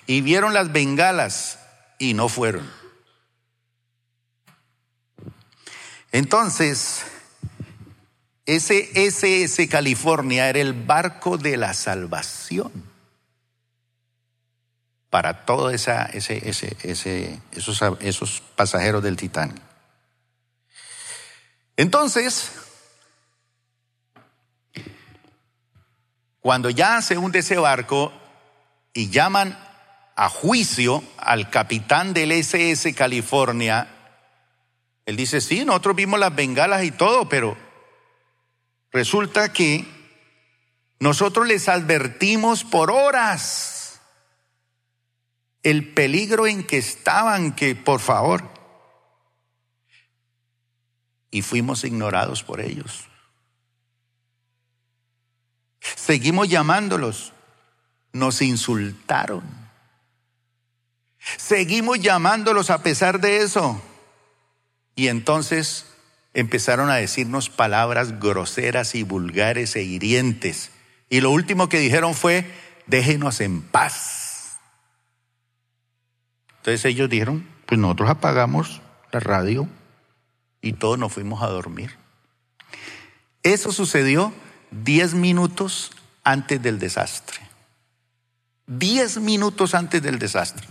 Y vieron las bengalas y no fueron. Entonces, ese SS California era el barco de la salvación para todos esos, esos pasajeros del Titanic. Entonces, Cuando ya se hunde ese barco y llaman a juicio al capitán del SS California, él dice, sí, nosotros vimos las bengalas y todo, pero resulta que nosotros les advertimos por horas el peligro en que estaban, que por favor, y fuimos ignorados por ellos. Seguimos llamándolos. Nos insultaron. Seguimos llamándolos a pesar de eso. Y entonces empezaron a decirnos palabras groseras y vulgares e hirientes. Y lo último que dijeron fue, déjenos en paz. Entonces ellos dijeron, pues nosotros apagamos la radio y todos nos fuimos a dormir. Eso sucedió diez minutos antes del desastre. Diez minutos antes del desastre.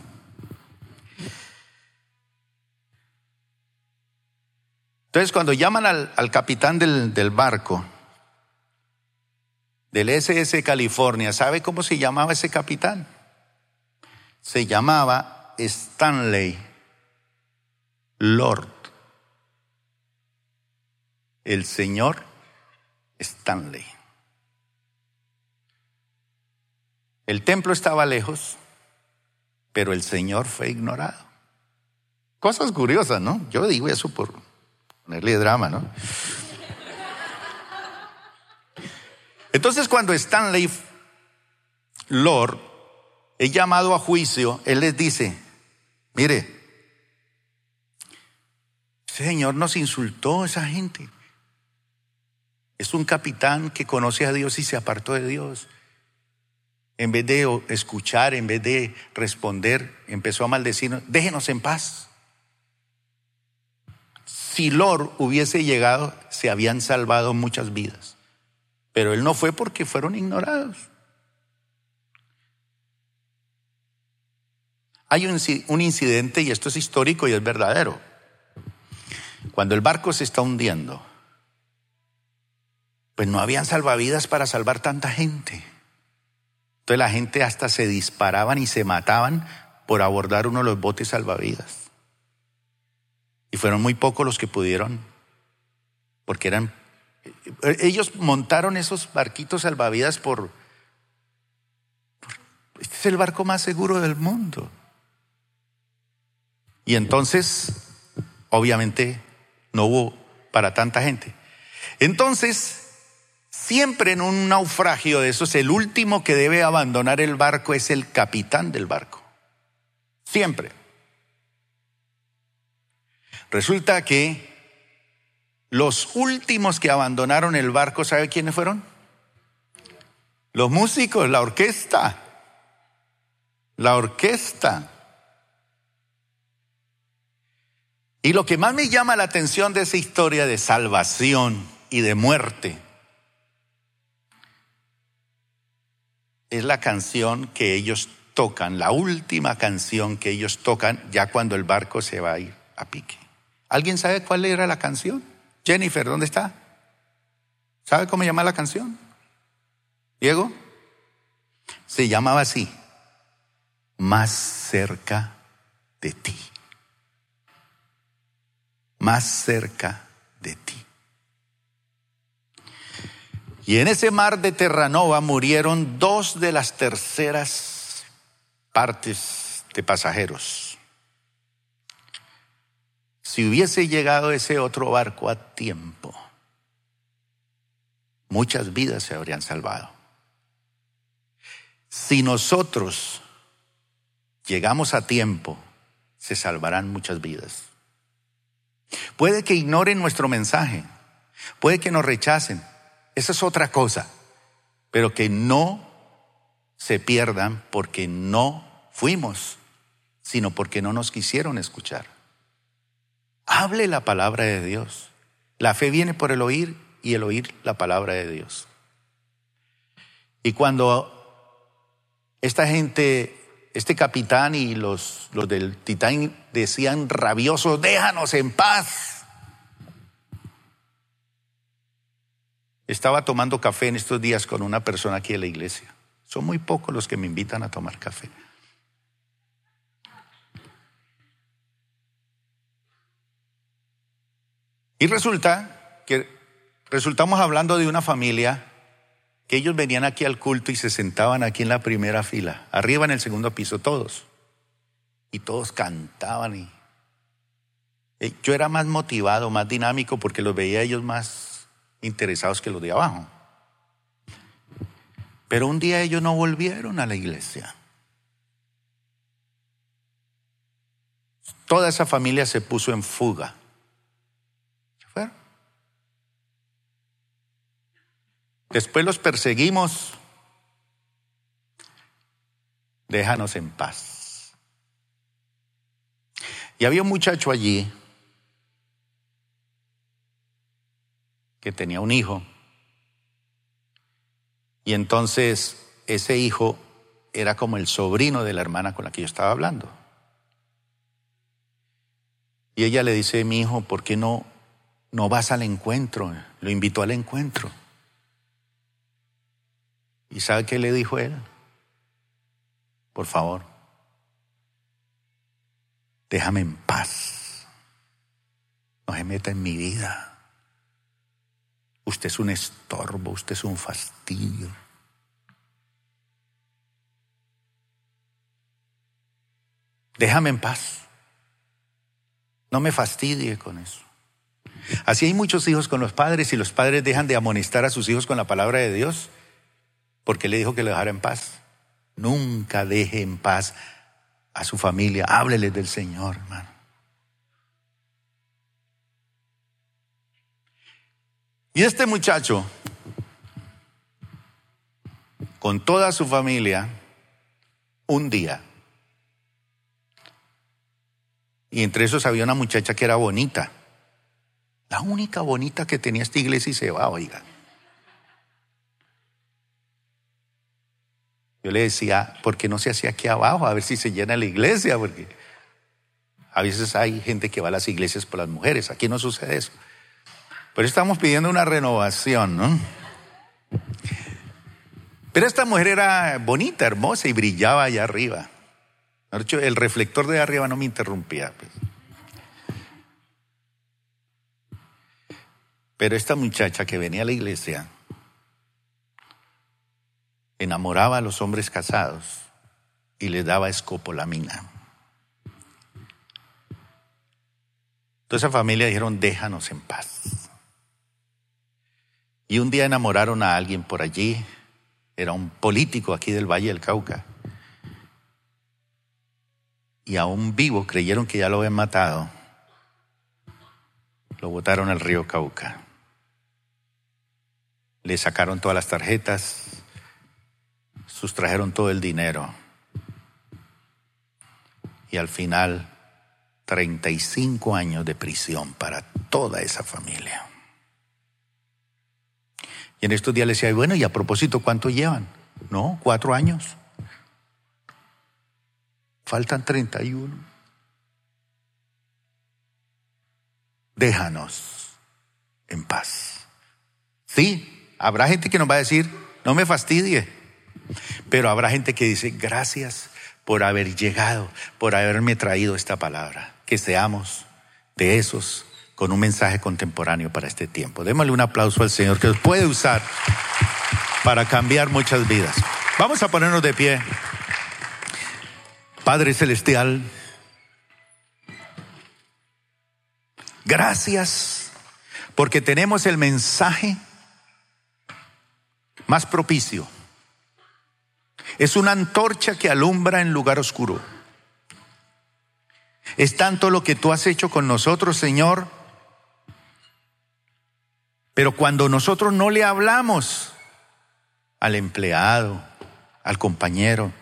Entonces, cuando llaman al, capitán del, del, barco, del SS California, ¿sabe cómo se llamaba ese capitán? Se llamaba Stanley Lord. El señor Stanley. El templo estaba lejos, pero el Señor fue ignorado. Cosas curiosas, ¿no? Yo digo eso por ponerle drama, ¿no? Entonces cuando Stanley Lord es llamado a juicio, él les dice, mire, Señor nos insultó esa gente. Es un capitán que conoce a Dios y se apartó de Dios. En vez de escuchar, en vez de responder, empezó a maldecirnos. Déjenos en paz. Si Lor hubiese llegado, se habían salvado muchas vidas. Pero él no fue porque fueron ignorados. Hay un incidente, y esto es histórico y es verdadero. Cuando el barco se está hundiendo, pues no habían salvavidas para salvar tanta gente. Entonces la gente hasta se disparaban y se mataban por abordar uno de los botes salvavidas. Y fueron muy pocos los que pudieron, porque eran... Ellos montaron esos barquitos salvavidas por... este es el barco más seguro del mundo. Y entonces, obviamente, no hubo para tanta gente. Entonces, siempre en un naufragio de esos, el último que debe abandonar el barco es el capitán del barco. Siempre. Resulta que los últimos que abandonaron el barco, ¿sabe quiénes fueron? Los músicos, la orquesta. La orquesta. Y lo que más me llama la atención de esa historia de salvación y de muerte es la canción que ellos tocan, la última canción que ellos tocan ya cuando el barco se va a ir a pique. ¿Alguien sabe cuál era la canción? Jennifer, ¿dónde está? ¿Sabe cómo llama la canción? Diego. Se llamaba así, más cerca de ti más cerca de ti. Y en ese mar de Terranova murieron dos de las terceras partes de pasajeros. Si hubiese llegado ese otro barco a tiempo, muchas vidas se habrían salvado. Si nosotros llegamos a tiempo, se salvarán muchas vidas. Puede que ignoren nuestro mensaje, puede que nos rechacen, esa es otra cosa, pero que no se pierdan porque no fuimos, sino porque no nos quisieron escuchar. Hable la palabra de Dios. La fe viene por el oír y el oír la palabra de Dios. Y cuando esta gente este capitán y los, los del Titán decían rabiosos, déjanos en paz. Estaba tomando café en estos días con una persona aquí en la iglesia. Son muy pocos los que me invitan a tomar café. Y resulta que resultamos hablando de una familia que ellos venían aquí al culto y se sentaban aquí en la primera fila, arriba en el segundo piso, todos. Y todos cantaban y eh, yo era más motivado, más dinámico porque los veía ellos más interesados que los de abajo. Pero un día ellos no volvieron a la iglesia. Toda esa familia se puso en fuga. Después los perseguimos. Déjanos en paz. Y había un muchacho allí que tenía un hijo. Y entonces ese hijo era como el sobrino de la hermana con la que yo estaba hablando. Y ella le dice, mi hijo, ¿por qué no, no vas al encuentro? Lo invitó al encuentro. ¿Y sabe qué le dijo él? Por favor, déjame en paz. No se meta en mi vida. Usted es un estorbo, usted es un fastidio. Déjame en paz. No me fastidie con eso. Así hay muchos hijos con los padres y los padres dejan de amonestar a sus hijos con la palabra de Dios porque le dijo que le dejara en paz. Nunca deje en paz a su familia. Háblele del Señor, hermano. Y este muchacho, con toda su familia, un día, y entre esos había una muchacha que era bonita, la única bonita que tenía esta iglesia y se va, oiga. Yo le decía, ¿por qué no se hacía aquí abajo? A ver si se llena la iglesia, porque a veces hay gente que va a las iglesias por las mujeres. Aquí no sucede eso. Pero estamos pidiendo una renovación, ¿no? Pero esta mujer era bonita, hermosa y brillaba allá arriba. El reflector de arriba no me interrumpía. Pues. Pero esta muchacha que venía a la iglesia enamoraba a los hombres casados y les daba escopolamina. Toda esa familia dijeron, déjanos en paz. Y un día enamoraron a alguien por allí, era un político aquí del Valle del Cauca. Y aún vivo creyeron que ya lo habían matado. Lo botaron al río Cauca. Le sacaron todas las tarjetas, sustrajeron todo el dinero. Y al final, 35 años de prisión para toda esa familia. Y en estos días le decía, bueno, y a propósito, ¿cuánto llevan? No, cuatro años. Faltan 31. Déjanos en paz. Sí, habrá gente que nos va a decir, no me fastidie. Pero habrá gente que dice, gracias por haber llegado, por haberme traído esta palabra. Que seamos de esos con un mensaje contemporáneo para este tiempo. Démosle un aplauso al Señor que nos puede usar para cambiar muchas vidas. Vamos a ponernos de pie. Padre Celestial, gracias porque tenemos el mensaje más propicio es una antorcha que alumbra en lugar oscuro. Es tanto lo que tú has hecho con nosotros, Señor. Pero cuando nosotros no le hablamos al empleado, al compañero,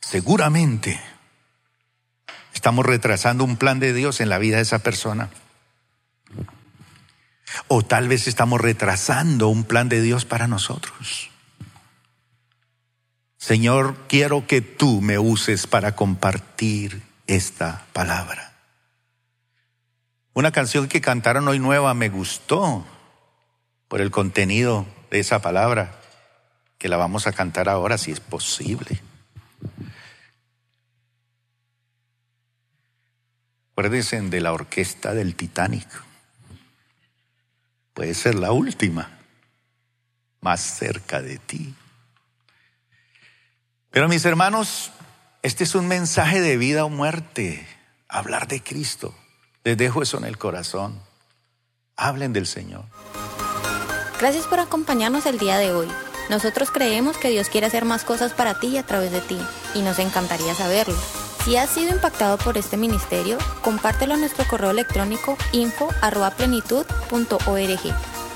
seguramente estamos retrasando un plan de Dios en la vida de esa persona. O tal vez estamos retrasando un plan de Dios para nosotros. Señor, quiero que tú me uses para compartir esta palabra. Una canción que cantaron hoy nueva me gustó por el contenido de esa palabra, que la vamos a cantar ahora si es posible. Acuérdense de la orquesta del Titanic. Puede ser la última, más cerca de ti. Pero mis hermanos, este es un mensaje de vida o muerte, hablar de Cristo. Les dejo eso en el corazón. Hablen del Señor.
Gracias por acompañarnos el día de hoy. Nosotros creemos que Dios quiere hacer más cosas para ti y a través de ti, y nos encantaría saberlo. Si has sido impactado por este ministerio, compártelo a nuestro correo electrónico info.plenitud.org.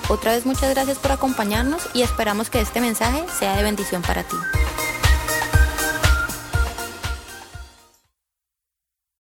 Otra vez muchas gracias por acompañarnos y esperamos que este mensaje sea de bendición para ti.